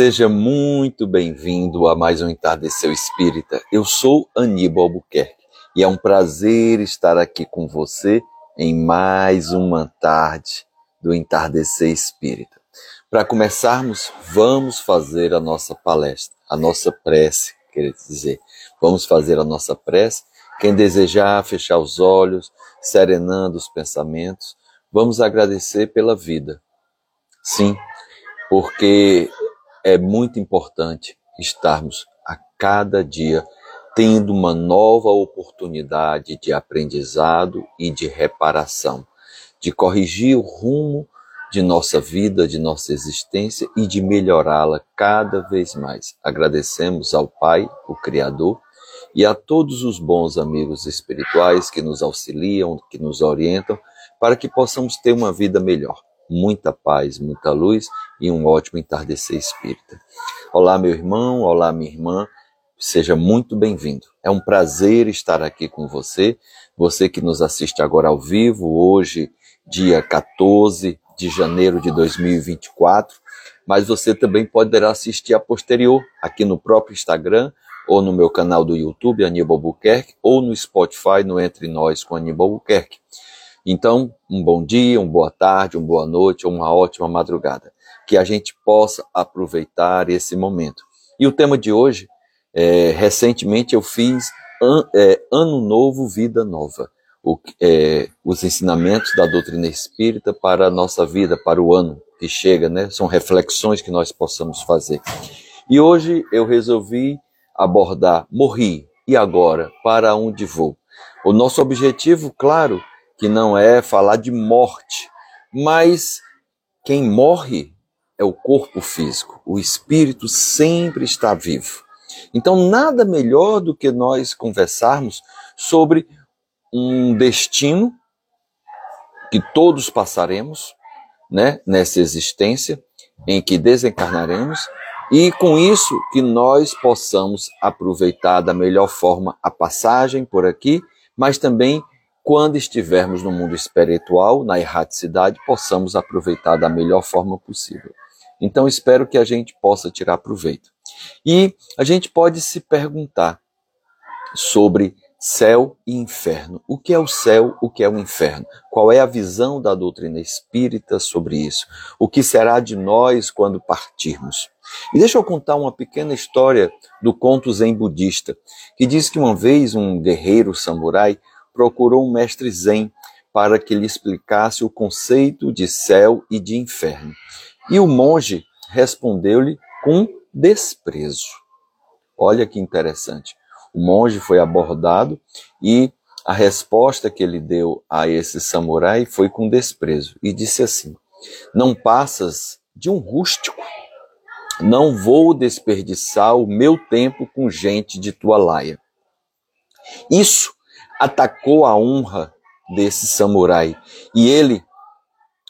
Seja muito bem-vindo a mais um Entardecer Espírita. Eu sou Aníbal Albuquerque e é um prazer estar aqui com você em mais uma tarde do Entardecer Espírita. Para começarmos, vamos fazer a nossa palestra, a nossa prece, quer dizer, vamos fazer a nossa prece. Quem desejar fechar os olhos, serenando os pensamentos, vamos agradecer pela vida. Sim, porque é muito importante estarmos a cada dia tendo uma nova oportunidade de aprendizado e de reparação, de corrigir o rumo de nossa vida, de nossa existência e de melhorá-la cada vez mais. Agradecemos ao Pai, o Criador, e a todos os bons amigos espirituais que nos auxiliam, que nos orientam, para que possamos ter uma vida melhor muita paz, muita luz e um ótimo entardecer espírita. Olá, meu irmão, olá, minha irmã, seja muito bem-vindo. É um prazer estar aqui com você, você que nos assiste agora ao vivo, hoje, dia 14 de janeiro de 2024, mas você também poderá assistir a posterior aqui no próprio Instagram ou no meu canal do YouTube, Aníbal Buquerque, ou no Spotify, no Entre Nós com Aníbal Buquerque. Então, um bom dia, uma boa tarde, uma boa noite, uma ótima madrugada. Que a gente possa aproveitar esse momento. E o tema de hoje, é, recentemente eu fiz an, é, Ano Novo, Vida Nova. O, é, os ensinamentos da doutrina espírita para a nossa vida, para o ano que chega, né? São reflexões que nós possamos fazer. E hoje eu resolvi abordar morri e agora para onde vou. O nosso objetivo, claro, que não é falar de morte, mas quem morre é o corpo físico, o espírito sempre está vivo. Então, nada melhor do que nós conversarmos sobre um destino que todos passaremos, né, nessa existência em que desencarnaremos e com isso que nós possamos aproveitar da melhor forma a passagem por aqui, mas também quando estivermos no mundo espiritual, na erraticidade, possamos aproveitar da melhor forma possível. Então, espero que a gente possa tirar proveito. E a gente pode se perguntar sobre céu e inferno. O que é o céu, o que é o inferno? Qual é a visão da doutrina espírita sobre isso? O que será de nós quando partirmos? E deixa eu contar uma pequena história do conto zen budista, que diz que uma vez um guerreiro samurai procurou um mestre zen para que lhe explicasse o conceito de céu e de inferno. E o monge respondeu-lhe com desprezo. Olha que interessante. O monge foi abordado e a resposta que ele deu a esse samurai foi com desprezo e disse assim: Não passas de um rústico. Não vou desperdiçar o meu tempo com gente de tua laia. Isso atacou a honra desse samurai e ele,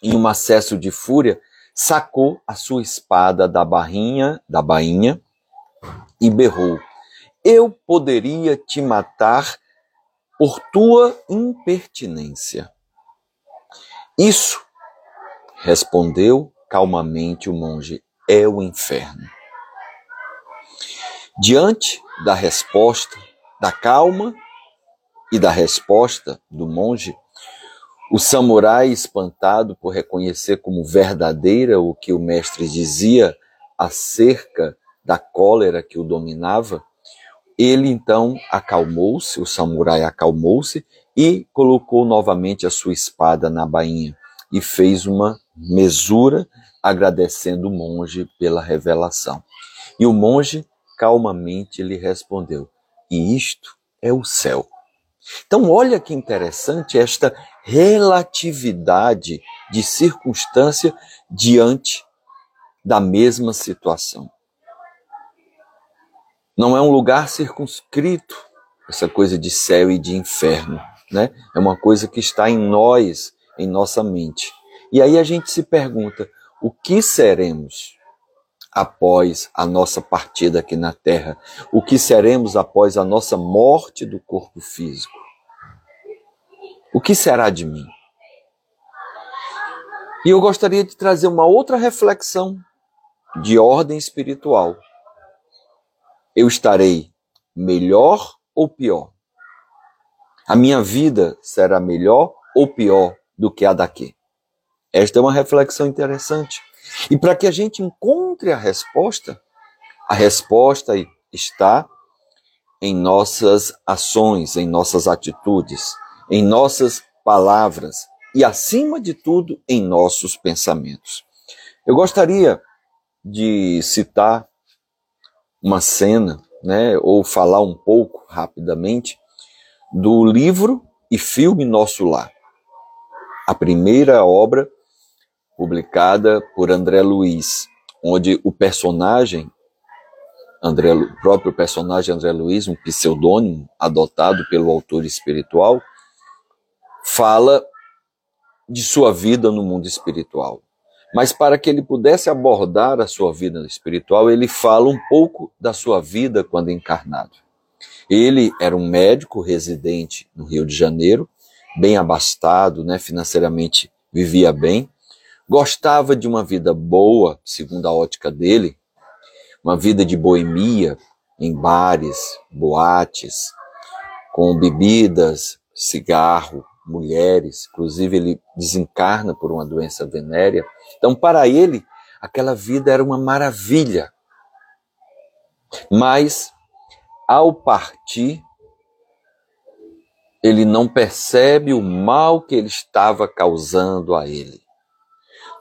em um acesso de fúria, sacou a sua espada da barrinha, da bainha e berrou: Eu poderia te matar por tua impertinência. Isso, respondeu calmamente o monge, é o inferno. Diante da resposta, da calma e da resposta do monge, o samurai, espantado por reconhecer como verdadeira o que o mestre dizia acerca da cólera que o dominava, ele então acalmou-se, o samurai acalmou-se e colocou novamente a sua espada na bainha e fez uma mesura agradecendo o monge pela revelação. E o monge calmamente lhe respondeu: E isto é o céu. Então, olha que interessante esta relatividade de circunstância diante da mesma situação. Não é um lugar circunscrito, essa coisa de céu e de inferno, né? É uma coisa que está em nós, em nossa mente. E aí a gente se pergunta: o que seremos? após a nossa partida aqui na terra? O que seremos após a nossa morte do corpo físico? O que será de mim? E eu gostaria de trazer uma outra reflexão de ordem espiritual, eu estarei melhor ou pior? A minha vida será melhor ou pior do que a daqui? Esta é uma reflexão interessante. E para que a gente encontre a resposta, a resposta está em nossas ações, em nossas atitudes, em nossas palavras e, acima de tudo, em nossos pensamentos. Eu gostaria de citar uma cena, né, ou falar um pouco rapidamente do livro e filme Nosso Lar. A primeira obra publicada por André Luiz, onde o personagem André, o próprio personagem André Luiz, um pseudônimo adotado pelo autor espiritual, fala de sua vida no mundo espiritual. Mas para que ele pudesse abordar a sua vida espiritual, ele fala um pouco da sua vida quando encarnado. Ele era um médico residente no Rio de Janeiro, bem abastado, né, financeiramente vivia bem, gostava de uma vida boa, segundo a ótica dele, uma vida de boemia em bares, boates, com bebidas, cigarro, mulheres, inclusive ele desencarna por uma doença venérea. Então, para ele, aquela vida era uma maravilha. Mas, ao partir, ele não percebe o mal que ele estava causando a ele.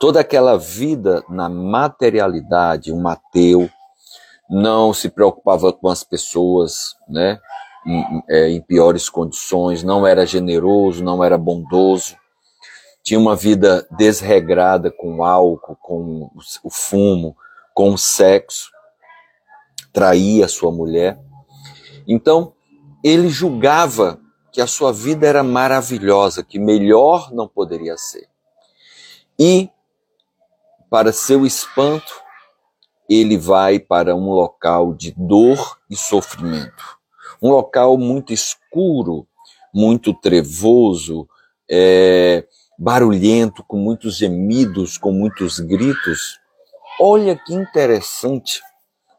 Toda aquela vida na materialidade, um ateu, não se preocupava com as pessoas, né? Em, é, em piores condições, não era generoso, não era bondoso, tinha uma vida desregrada com álcool, com o fumo, com o sexo, traía sua mulher. Então, ele julgava que a sua vida era maravilhosa, que melhor não poderia ser. E, para seu espanto, ele vai para um local de dor e sofrimento. Um local muito escuro, muito trevoso, é, barulhento, com muitos gemidos, com muitos gritos. Olha que interessante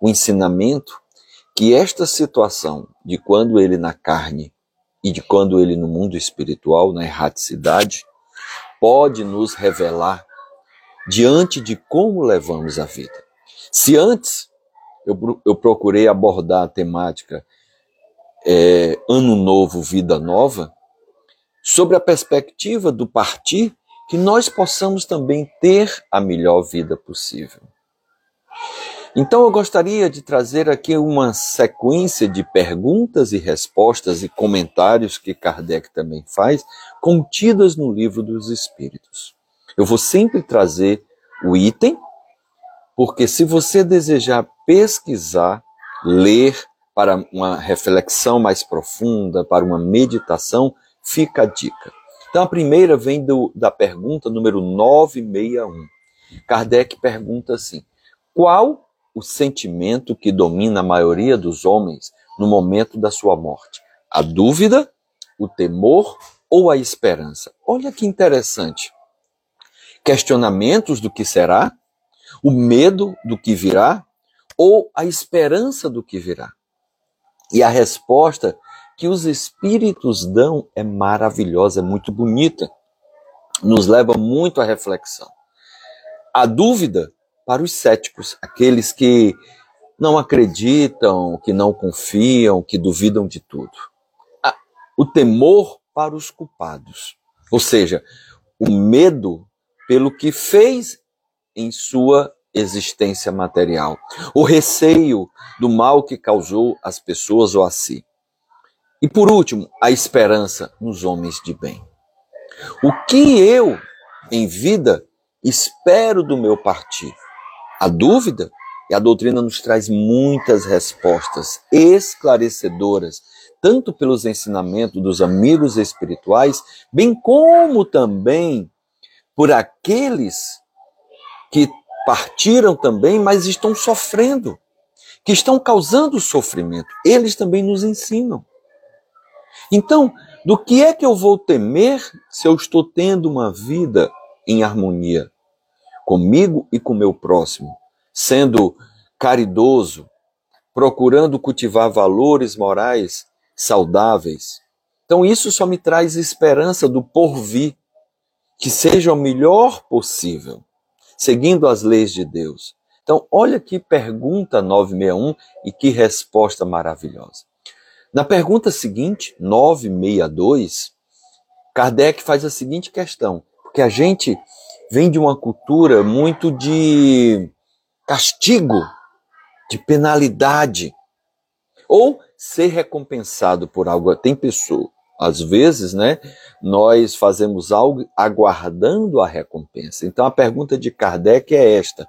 o ensinamento que esta situação de quando ele na carne e de quando ele no mundo espiritual, na erraticidade, pode nos revelar diante de como levamos a vida. Se antes eu, eu procurei abordar a temática é, Ano Novo, Vida Nova, sobre a perspectiva do partir, que nós possamos também ter a melhor vida possível. Então eu gostaria de trazer aqui uma sequência de perguntas e respostas e comentários que Kardec também faz, contidas no livro dos Espíritos. Eu vou sempre trazer o item porque se você desejar pesquisar, ler para uma reflexão mais profunda, para uma meditação, fica a dica. Então a primeira vem do, da pergunta número 961. Kardec pergunta assim: qual o sentimento que domina a maioria dos homens no momento da sua morte? A dúvida, o temor ou a esperança? Olha que interessante. Questionamentos do que será, o medo do que virá ou a esperança do que virá? E a resposta que os espíritos dão é maravilhosa, é muito bonita, nos leva muito à reflexão. A dúvida para os céticos, aqueles que não acreditam, que não confiam, que duvidam de tudo. O temor para os culpados, ou seja, o medo pelo que fez em sua existência material, o receio do mal que causou às pessoas ou a si. E por último, a esperança nos homens de bem. O que eu, em vida, espero do meu partir? A dúvida? E a doutrina nos traz muitas respostas esclarecedoras, tanto pelos ensinamentos dos amigos espirituais, bem como também por aqueles que partiram também, mas estão sofrendo, que estão causando sofrimento. Eles também nos ensinam. Então, do que é que eu vou temer se eu estou tendo uma vida em harmonia comigo e com meu próximo, sendo caridoso, procurando cultivar valores morais saudáveis. Então isso só me traz esperança do porvir, que seja o melhor possível, seguindo as leis de Deus. Então, olha que pergunta 961 e que resposta maravilhosa. Na pergunta seguinte, 962, Kardec faz a seguinte questão, porque a gente vem de uma cultura muito de castigo, de penalidade, ou ser recompensado por algo. Tem pessoa, às vezes, né, nós fazemos algo aguardando a recompensa. Então a pergunta de Kardec é esta: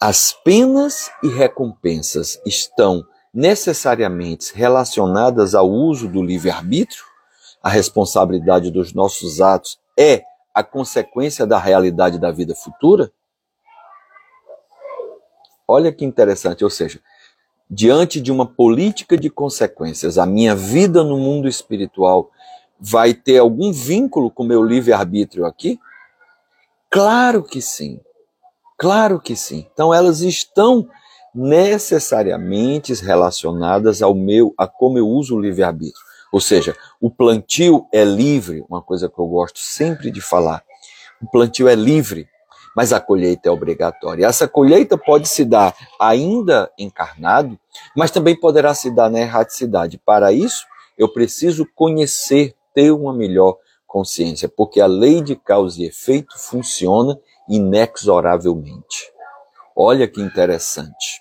as penas e recompensas estão necessariamente relacionadas ao uso do livre-arbítrio? A responsabilidade dos nossos atos é a consequência da realidade da vida futura? Olha que interessante, ou seja, diante de uma política de consequências, a minha vida no mundo espiritual vai ter algum vínculo com meu livre-arbítrio aqui? Claro que sim. Claro que sim. Então elas estão necessariamente relacionadas ao meu, a como eu uso o livre-arbítrio. Ou seja, o plantio é livre, uma coisa que eu gosto sempre de falar. O plantio é livre, mas a colheita é obrigatória. Essa colheita pode se dar ainda encarnado, mas também poderá se dar na erraticidade. Para isso, eu preciso conhecer, ter uma melhor consciência, porque a lei de causa e efeito funciona inexoravelmente. Olha que interessante.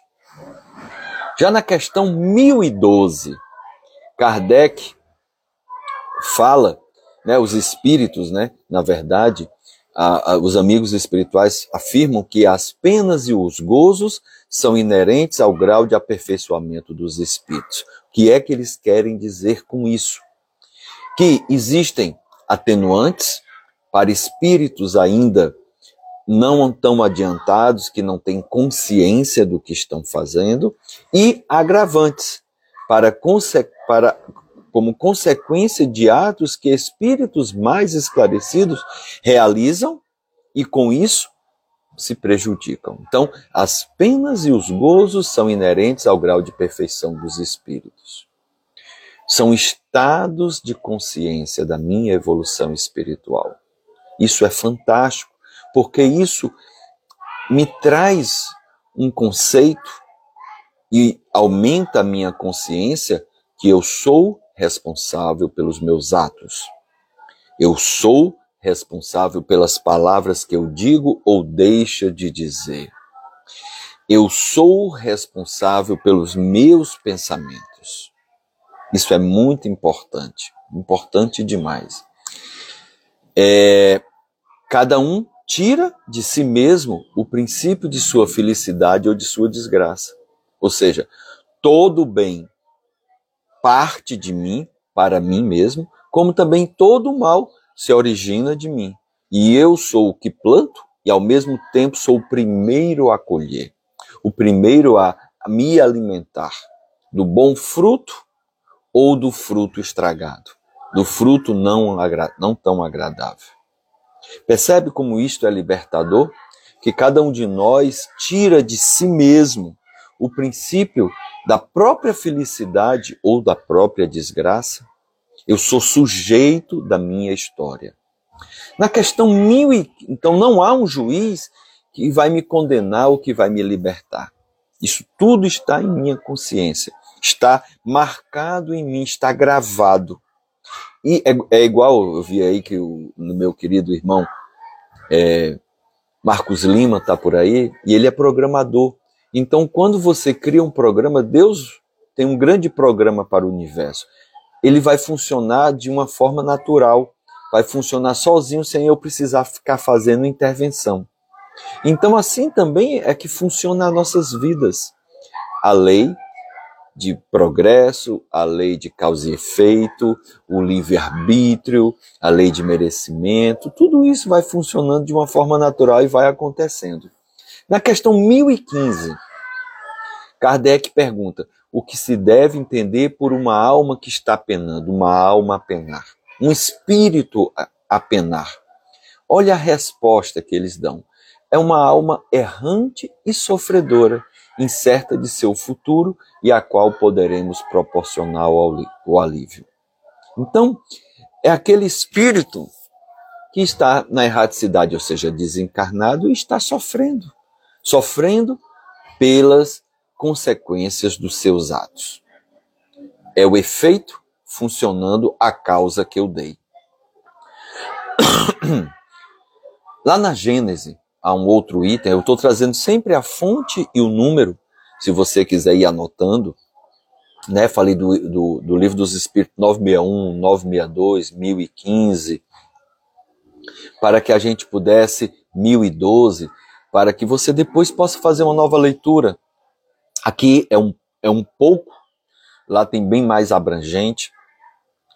Já na questão 1012, Kardec fala, né, os espíritos, né, na verdade, a, a, os amigos espirituais afirmam que as penas e os gozos são inerentes ao grau de aperfeiçoamento dos espíritos. O que é que eles querem dizer com isso? Que existem atenuantes para espíritos ainda não tão adiantados, que não têm consciência do que estão fazendo, e agravantes, para, para, como consequência de atos que espíritos mais esclarecidos realizam e, com isso, se prejudicam. Então, as penas e os gozos são inerentes ao grau de perfeição dos espíritos. São estados de consciência da minha evolução espiritual. Isso é fantástico porque isso me traz um conceito e aumenta a minha consciência que eu sou responsável pelos meus atos. Eu sou responsável pelas palavras que eu digo ou deixo de dizer. Eu sou responsável pelos meus pensamentos. Isso é muito importante, importante demais. É, cada um tira de si mesmo o princípio de sua felicidade ou de sua desgraça. Ou seja, todo bem parte de mim, para mim mesmo, como também todo o mal se origina de mim. E eu sou o que planto e ao mesmo tempo sou o primeiro a colher, o primeiro a me alimentar do bom fruto ou do fruto estragado, do fruto não, não tão agradável. Percebe como isto é libertador? Que cada um de nós tira de si mesmo o princípio da própria felicidade ou da própria desgraça? Eu sou sujeito da minha história. Na questão mil e... Então não há um juiz que vai me condenar ou que vai me libertar. Isso tudo está em minha consciência. Está marcado em mim, está gravado. E é, é igual, eu vi aí que o meu querido irmão é, Marcos Lima está por aí, e ele é programador. Então, quando você cria um programa, Deus tem um grande programa para o universo. Ele vai funcionar de uma forma natural, vai funcionar sozinho sem eu precisar ficar fazendo intervenção. Então, assim também é que funciona as nossas vidas. A lei de progresso, a lei de causa e efeito, o livre-arbítrio, a lei de merecimento, tudo isso vai funcionando de uma forma natural e vai acontecendo. Na questão 1015, Kardec pergunta: o que se deve entender por uma alma que está penando, uma alma a penar, um espírito a penar? Olha a resposta que eles dão. é uma alma errante e sofredora, incerta de seu futuro e a qual poderemos proporcionar o alívio. Então, é aquele espírito que está na erraticidade, ou seja, desencarnado, e está sofrendo. Sofrendo pelas consequências dos seus atos. É o efeito funcionando a causa que eu dei. Lá na Gênese, há um outro item, eu estou trazendo sempre a fonte e o número, se você quiser ir anotando. Né? Falei do, do, do livro dos Espíritos 961, 962, 1015, para que a gente pudesse, 1012, para que você depois possa fazer uma nova leitura. Aqui é um, é um pouco, lá tem bem mais abrangente,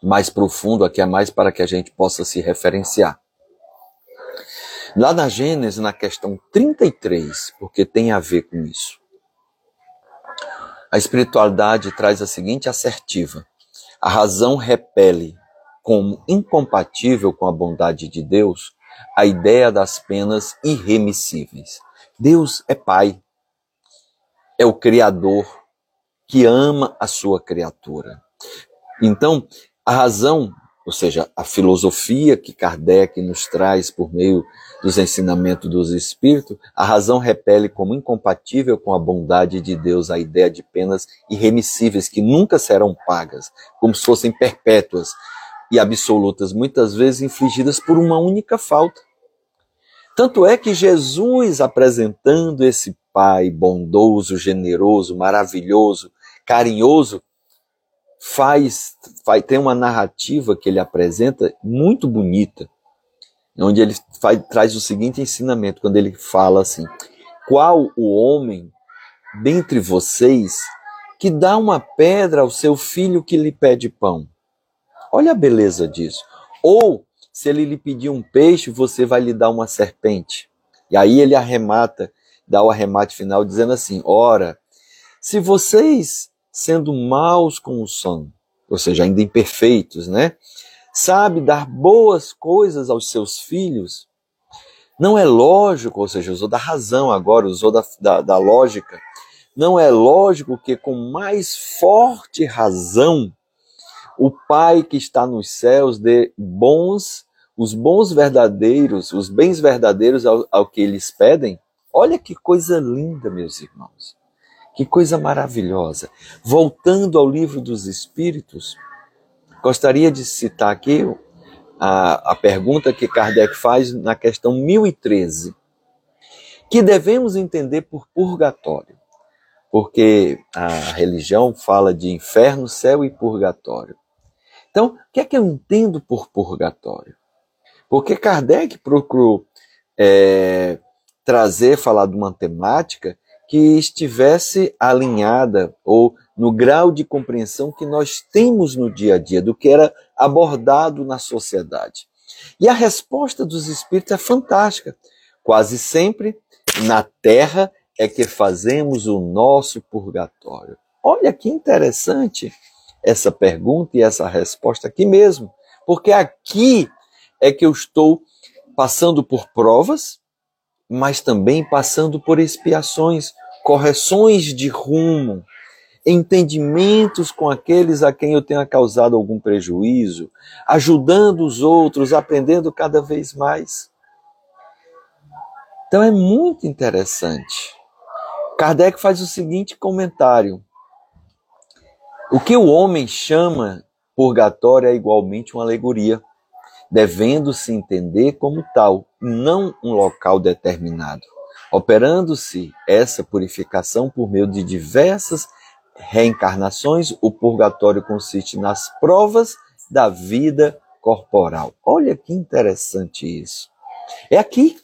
mais profundo, aqui é mais para que a gente possa se referenciar. Lá na Gênesis, na questão 33, porque tem a ver com isso. A espiritualidade traz a seguinte assertiva: a razão repele como incompatível com a bondade de Deus a ideia das penas irremissíveis. Deus é Pai, é o Criador que ama a sua criatura. Então, a razão, ou seja, a filosofia que Kardec nos traz por meio dos ensinamentos dos Espíritos, a razão repele como incompatível com a bondade de Deus a ideia de penas irremissíveis que nunca serão pagas, como se fossem perpétuas e absolutas, muitas vezes infligidas por uma única falta. Tanto é que Jesus, apresentando esse Pai bondoso, generoso, maravilhoso, carinhoso, faz, faz tem uma narrativa que ele apresenta muito bonita, onde ele faz, traz o seguinte ensinamento quando ele fala assim: qual o homem dentre vocês que dá uma pedra ao seu filho que lhe pede pão? Olha a beleza disso. Ou se ele lhe pedir um peixe, você vai lhe dar uma serpente. E aí ele arremata, dá o arremate final dizendo assim: ora, se vocês sendo maus com o ou seja, ainda imperfeitos, né? Sabe dar boas coisas aos seus filhos. Não é lógico, ou seja, usou da razão agora, usou da, da, da lógica. Não é lógico que com mais forte razão o Pai que está nos céus dê bons, os bons verdadeiros, os bens verdadeiros ao, ao que eles pedem. Olha que coisa linda, meus irmãos. Que coisa maravilhosa. Voltando ao livro dos Espíritos, gostaria de citar aqui a, a pergunta que Kardec faz na questão 1013. Que devemos entender por purgatório? Porque a religião fala de inferno, céu e purgatório. Então, o que é que eu entendo por purgatório? Porque Kardec procurou é, trazer, falar de uma temática que estivesse alinhada ou no grau de compreensão que nós temos no dia a dia, do que era abordado na sociedade. E a resposta dos espíritos é fantástica. Quase sempre na terra é que fazemos o nosso purgatório. Olha que interessante essa pergunta e essa resposta aqui mesmo, porque aqui é que eu estou passando por provas, mas também passando por expiações, correções de rumo, entendimentos com aqueles a quem eu tenha causado algum prejuízo, ajudando os outros, aprendendo cada vez mais. Então é muito interessante. Kardec faz o seguinte comentário: o que o homem chama purgatório é igualmente uma alegoria, devendo-se entender como tal, não um local determinado. Operando-se essa purificação por meio de diversas reencarnações, o purgatório consiste nas provas da vida corporal. Olha que interessante isso. É aqui,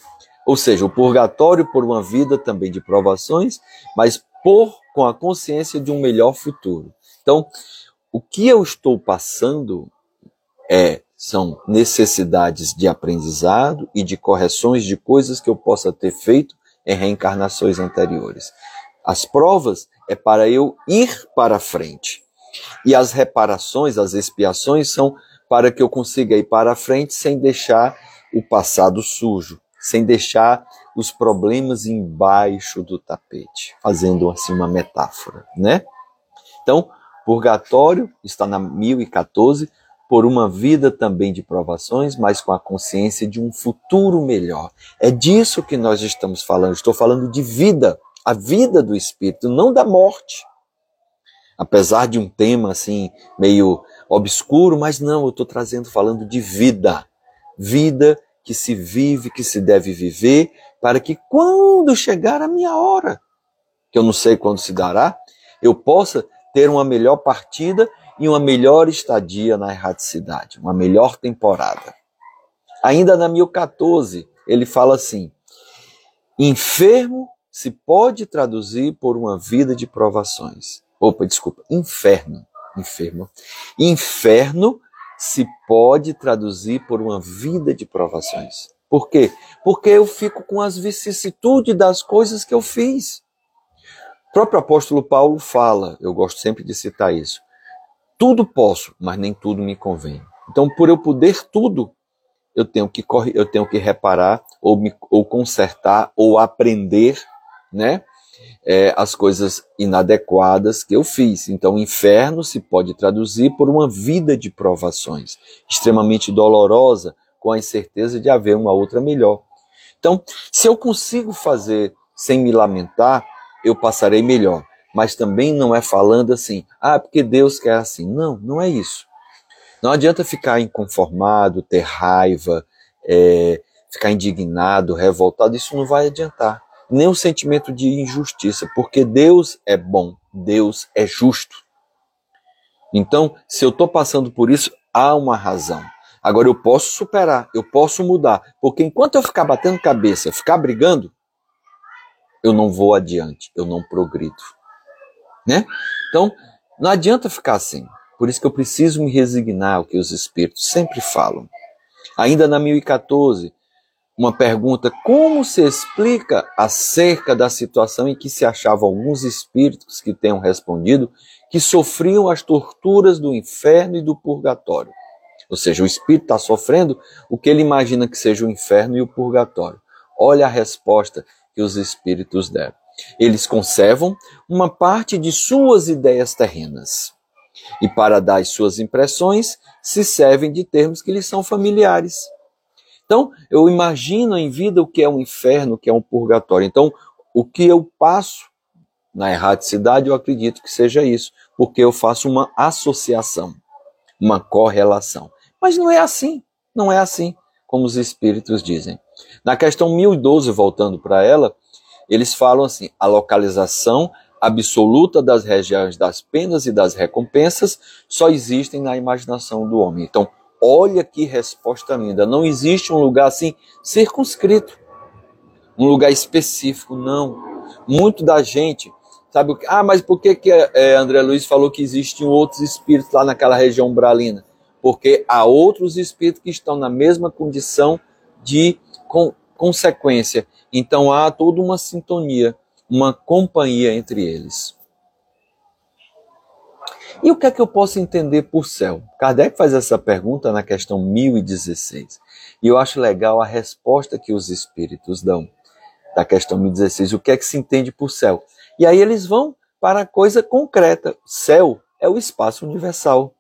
ou seja, o purgatório por uma vida também de provações, mas por com a consciência de um melhor futuro. Então, o que eu estou passando é são necessidades de aprendizado e de correções de coisas que eu possa ter feito em reencarnações anteriores. As provas é para eu ir para frente. E as reparações, as expiações são para que eu consiga ir para frente sem deixar o passado sujo, sem deixar os problemas embaixo do tapete, fazendo assim uma metáfora, né? Então, purgatório está na 1014 por uma vida também de provações, mas com a consciência de um futuro melhor. É disso que nós estamos falando. Estou falando de vida, a vida do espírito, não da morte. Apesar de um tema assim meio obscuro, mas não, eu estou trazendo falando de vida. Vida que se vive, que se deve viver, para que quando chegar a minha hora, que eu não sei quando se dará, eu possa ter uma melhor partida e uma melhor estadia na erraticidade, uma melhor temporada. Ainda na 1014, ele fala assim: enfermo se pode traduzir por uma vida de provações. Opa, desculpa, inferno, enfermo. Inferno se pode traduzir por uma vida de provações. Por quê? Porque eu fico com as vicissitudes das coisas que eu fiz. O próprio apóstolo Paulo fala, eu gosto sempre de citar isso. Tudo posso, mas nem tudo me convém. Então, por eu poder tudo, eu tenho que eu tenho que reparar ou me, ou consertar ou aprender, né? É, as coisas inadequadas que eu fiz. Então, inferno se pode traduzir por uma vida de provações, extremamente dolorosa, com a incerteza de haver uma outra melhor. Então, se eu consigo fazer sem me lamentar, eu passarei melhor mas também não é falando assim, ah, porque Deus quer assim. Não, não é isso. Não adianta ficar inconformado, ter raiva, é, ficar indignado, revoltado, isso não vai adiantar. Nem o sentimento de injustiça, porque Deus é bom, Deus é justo. Então, se eu estou passando por isso, há uma razão. Agora eu posso superar, eu posso mudar, porque enquanto eu ficar batendo cabeça, ficar brigando, eu não vou adiante, eu não progrido né? Então, não adianta ficar assim. Por isso que eu preciso me resignar ao que os espíritos sempre falam. Ainda na 1014, uma pergunta: como se explica acerca da situação em que se achavam alguns espíritos que tenham respondido que sofriam as torturas do inferno e do purgatório? Ou seja, o espírito está sofrendo o que ele imagina que seja o inferno e o purgatório. Olha a resposta que os espíritos deram. Eles conservam uma parte de suas ideias terrenas. E para dar as suas impressões, se servem de termos que lhes são familiares. Então, eu imagino em vida o que é um inferno, o que é um purgatório. Então, o que eu passo na erraticidade, eu acredito que seja isso, porque eu faço uma associação, uma correlação. Mas não é assim, não é assim, como os espíritos dizem. Na questão 1012, voltando para ela, eles falam assim: a localização absoluta das regiões das penas e das recompensas só existem na imaginação do homem. Então, olha que resposta linda. Não existe um lugar assim circunscrito, um lugar específico, não. Muito da gente sabe? Ah, mas por que, que é, André Luiz falou que existem outros espíritos lá naquela região umbralina? Porque há outros espíritos que estão na mesma condição de com, consequência então há toda uma sintonia, uma companhia entre eles. E o que é que eu posso entender por céu? Kardec faz essa pergunta na questão 1016. E eu acho legal a resposta que os espíritos dão da questão 1016. O que é que se entende por céu? E aí eles vão para a coisa concreta. Céu é o espaço universal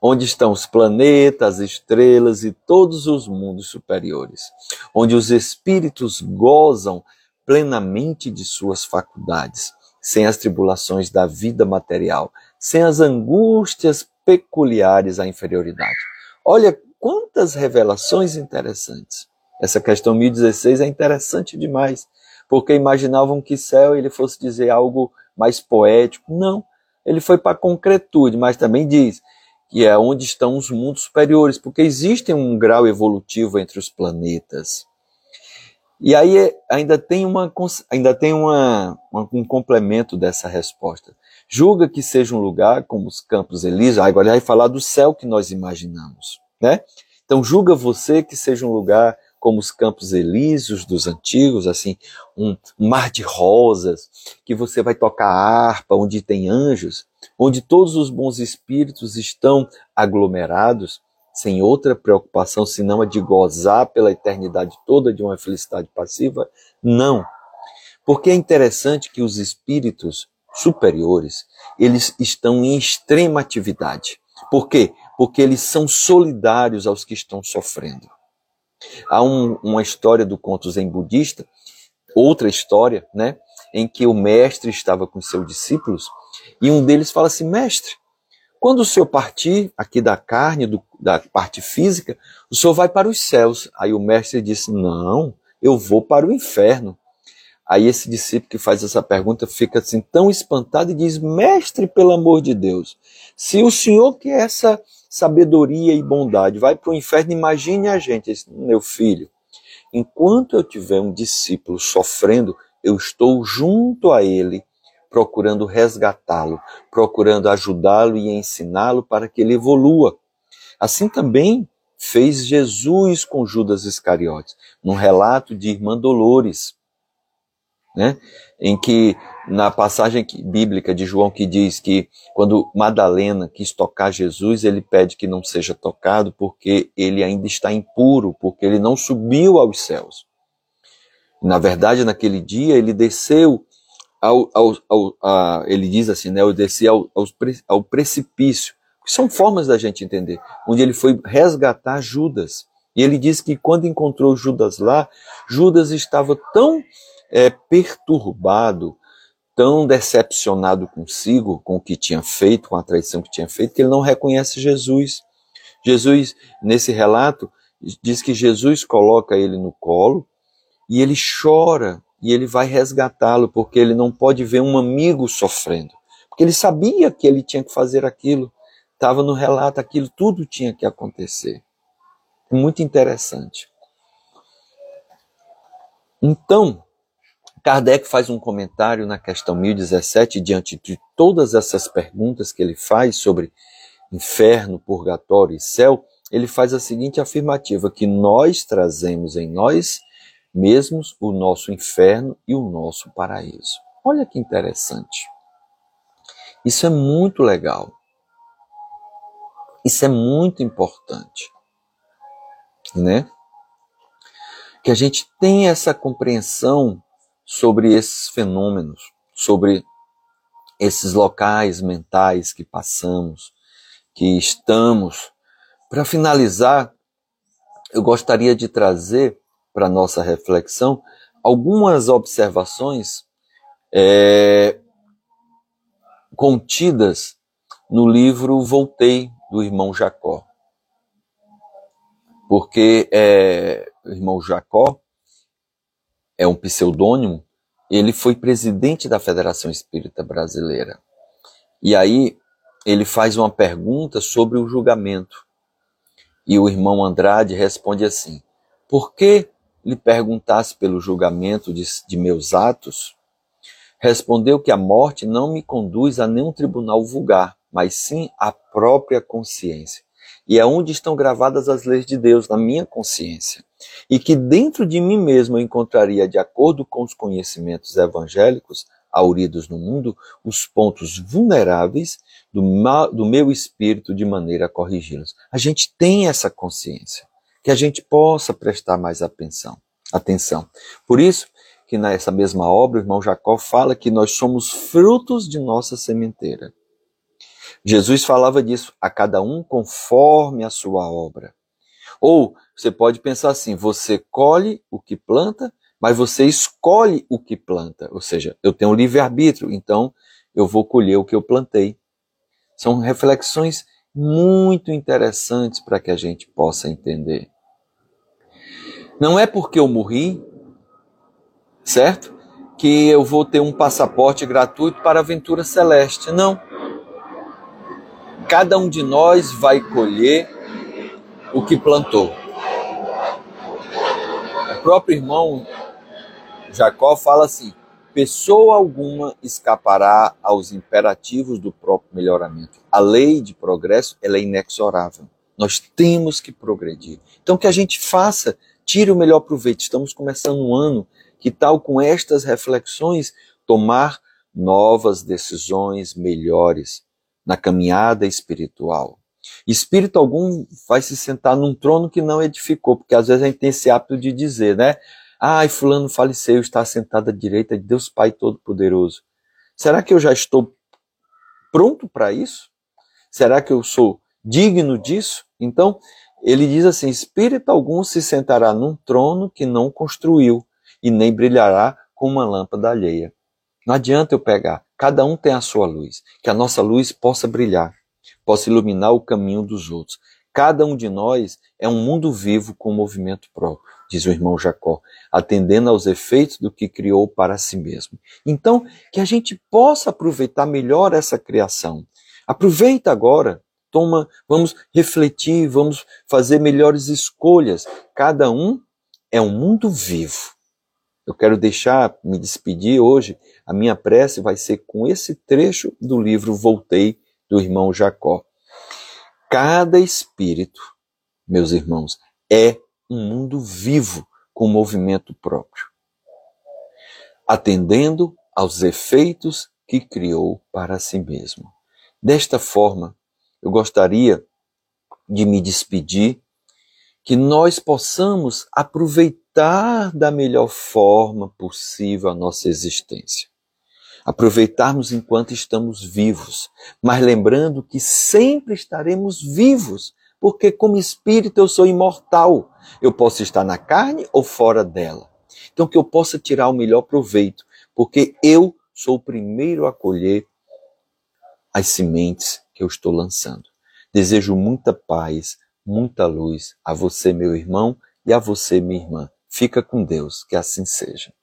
onde estão os planetas, estrelas e todos os mundos superiores, onde os espíritos gozam plenamente de suas faculdades, sem as tribulações da vida material, sem as angústias peculiares à inferioridade. Olha quantas revelações interessantes. Essa questão 1016 é interessante demais, porque imaginavam que céu ele fosse dizer algo mais poético. Não, ele foi para a concretude, mas também diz que é onde estão os mundos superiores, porque existe um grau evolutivo entre os planetas. E aí ainda tem, uma, ainda tem uma, um complemento dessa resposta. Julga que seja um lugar como os Campos Elíseos, agora ele vai falar do céu que nós imaginamos, né? Então julga você que seja um lugar como os Campos Elíseos dos antigos, assim, um mar de rosas, que você vai tocar harpa, onde tem anjos, onde todos os bons espíritos estão aglomerados, sem outra preocupação senão a de gozar pela eternidade toda de uma felicidade passiva? Não. Porque é interessante que os espíritos superiores, eles estão em extrema atividade. Por quê? Porque eles são solidários aos que estão sofrendo. Há um, uma história do conto zen budista, outra história, né, em que o mestre estava com seus discípulos e um deles fala assim: Mestre, quando o senhor partir aqui da carne, do, da parte física, o senhor vai para os céus. Aí o mestre disse: Não, eu vou para o inferno. Aí esse discípulo que faz essa pergunta fica assim tão espantado e diz: Mestre, pelo amor de Deus, se o senhor que é essa sabedoria e bondade vai para o inferno, imagine a gente, meu filho. Enquanto eu tiver um discípulo sofrendo, eu estou junto a ele, procurando resgatá-lo, procurando ajudá-lo e ensiná-lo para que ele evolua. Assim também fez Jesus com Judas Iscariotes, num relato de Irmã Dolores né? em que na passagem bíblica de João que diz que quando Madalena quis tocar Jesus, ele pede que não seja tocado porque ele ainda está impuro, porque ele não subiu aos céus. Na verdade, naquele dia ele desceu ao, ao, ao a, ele diz assim, né, eu desci ao, ao, precipício, são formas da gente entender, onde ele foi resgatar Judas. E ele diz que quando encontrou Judas lá, Judas estava tão é, perturbado, tão decepcionado consigo, com o que tinha feito, com a traição que tinha feito, que ele não reconhece Jesus. Jesus, nesse relato, diz que Jesus coloca ele no colo e ele chora e ele vai resgatá-lo, porque ele não pode ver um amigo sofrendo. Porque ele sabia que ele tinha que fazer aquilo, estava no relato, aquilo tudo tinha que acontecer. Muito interessante. Então, Kardec faz um comentário na questão 1017, diante de todas essas perguntas que ele faz sobre inferno, purgatório e céu, ele faz a seguinte afirmativa: que nós trazemos em nós mesmos o nosso inferno e o nosso paraíso. Olha que interessante. Isso é muito legal. Isso é muito importante. Né? Que a gente tenha essa compreensão sobre esses fenômenos, sobre esses locais mentais que passamos, que estamos. Para finalizar, eu gostaria de trazer para nossa reflexão algumas observações é, contidas no livro Voltei do irmão Jacó. Porque é, o irmão Jacó é um pseudônimo, ele foi presidente da Federação Espírita Brasileira. E aí ele faz uma pergunta sobre o julgamento. E o irmão Andrade responde assim: Por que lhe perguntasse pelo julgamento de, de meus atos? Respondeu que a morte não me conduz a nenhum tribunal vulgar, mas sim à própria consciência. E é onde estão gravadas as leis de Deus, na minha consciência e que dentro de mim mesmo eu encontraria, de acordo com os conhecimentos evangélicos auridos no mundo, os pontos vulneráveis do, mal, do meu espírito de maneira a corrigi-los. A gente tem essa consciência, que a gente possa prestar mais atenção. atenção. Por isso que nessa mesma obra o irmão Jacó fala que nós somos frutos de nossa sementeira. Jesus falava disso, a cada um conforme a sua obra. Ou você pode pensar assim: você colhe o que planta, mas você escolhe o que planta. Ou seja, eu tenho livre-arbítrio, então eu vou colher o que eu plantei. São reflexões muito interessantes para que a gente possa entender. Não é porque eu morri, certo? Que eu vou ter um passaporte gratuito para a aventura celeste. Não. Cada um de nós vai colher o que plantou próprio irmão Jacó fala assim: pessoa alguma escapará aos imperativos do próprio melhoramento. A lei de progresso ela é inexorável. Nós temos que progredir. Então que a gente faça, tire o melhor proveito. Estamos começando um ano que tal com estas reflexões tomar novas decisões melhores na caminhada espiritual. Espírito algum vai se sentar num trono que não edificou, porque às vezes a gente tem esse hábito de dizer, né? Ai, fulano faleceu, está sentado à direita de Deus Pai Todo-Poderoso. Será que eu já estou pronto para isso? Será que eu sou digno disso? Então, ele diz assim: Espírito algum se sentará num trono que não construiu, e nem brilhará com uma lâmpada alheia. Não adianta eu pegar, cada um tem a sua luz, que a nossa luz possa brilhar, possa iluminar o caminho dos outros. Cada um de nós é um mundo vivo com movimento próprio, diz o irmão Jacó, atendendo aos efeitos do que criou para si mesmo. Então, que a gente possa aproveitar melhor essa criação. Aproveita agora, toma, vamos refletir, vamos fazer melhores escolhas. Cada um é um mundo vivo. Eu quero deixar, me despedir hoje, a minha prece vai ser com esse trecho do livro Voltei, do irmão Jacó. Cada espírito, meus irmãos, é um mundo vivo com movimento próprio, atendendo aos efeitos que criou para si mesmo. Desta forma, eu gostaria de me despedir, que nós possamos aproveitar da melhor forma possível a nossa existência aproveitarmos enquanto estamos vivos, mas lembrando que sempre estaremos vivos, porque como espírito eu sou imortal. Eu posso estar na carne ou fora dela. Então que eu possa tirar o melhor proveito, porque eu sou o primeiro a colher as sementes que eu estou lançando. Desejo muita paz, muita luz a você, meu irmão, e a você, minha irmã. Fica com Deus, que assim seja.